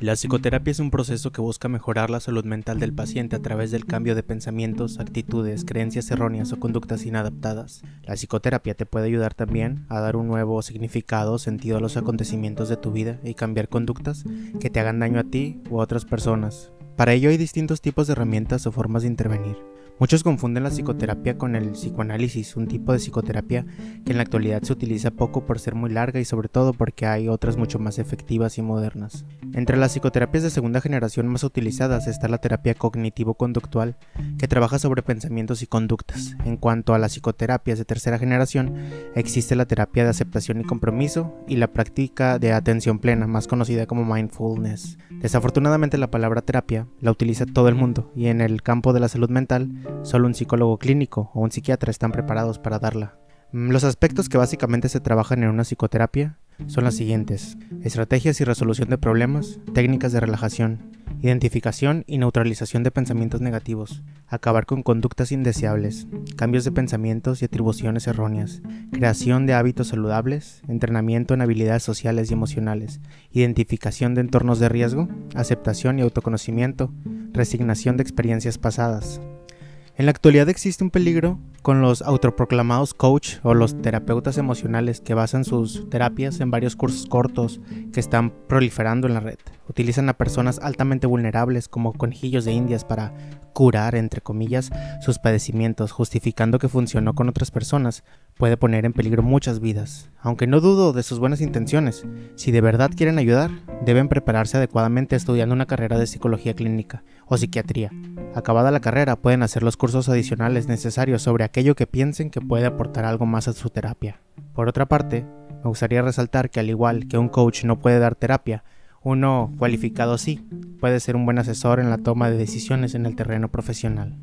La psicoterapia es un proceso que busca mejorar la salud mental del paciente a través del cambio de pensamientos, actitudes, creencias erróneas o conductas inadaptadas. La psicoterapia te puede ayudar también a dar un nuevo significado o sentido a los acontecimientos de tu vida y cambiar conductas que te hagan daño a ti u a otras personas. Para ello hay distintos tipos de herramientas o formas de intervenir. Muchos confunden la psicoterapia con el psicoanálisis, un tipo de psicoterapia que en la actualidad se utiliza poco por ser muy larga y sobre todo porque hay otras mucho más efectivas y modernas. Entre las psicoterapias de segunda generación más utilizadas está la terapia cognitivo-conductual, que trabaja sobre pensamientos y conductas. En cuanto a las psicoterapias de tercera generación, existe la terapia de aceptación y compromiso y la práctica de atención plena, más conocida como mindfulness. Desafortunadamente la palabra terapia la utiliza todo el mundo y en el campo de la salud mental Solo un psicólogo clínico o un psiquiatra están preparados para darla. Mm, los aspectos que básicamente se trabajan en una psicoterapia son las siguientes. Estrategias y resolución de problemas, técnicas de relajación, identificación y neutralización de pensamientos negativos, acabar con conductas indeseables, cambios de pensamientos y atribuciones erróneas, creación de hábitos saludables, entrenamiento en habilidades sociales y emocionales, identificación de entornos de riesgo, aceptación y autoconocimiento, resignación de experiencias pasadas, en la actualidad existe un peligro con los autoproclamados coach o los terapeutas emocionales que basan sus terapias en varios cursos cortos que están proliferando en la red. Utilizan a personas altamente vulnerables como conejillos de indias para curar, entre comillas, sus padecimientos, justificando que funcionó con otras personas, puede poner en peligro muchas vidas. Aunque no dudo de sus buenas intenciones, si de verdad quieren ayudar, deben prepararse adecuadamente estudiando una carrera de psicología clínica o psiquiatría. Acabada la carrera, pueden hacer los cursos adicionales necesarios sobre aquello que piensen que puede aportar algo más a su terapia. Por otra parte, me gustaría resaltar que al igual que un coach no puede dar terapia, uno cualificado sí puede ser un buen asesor en la toma de decisiones en el terreno profesional.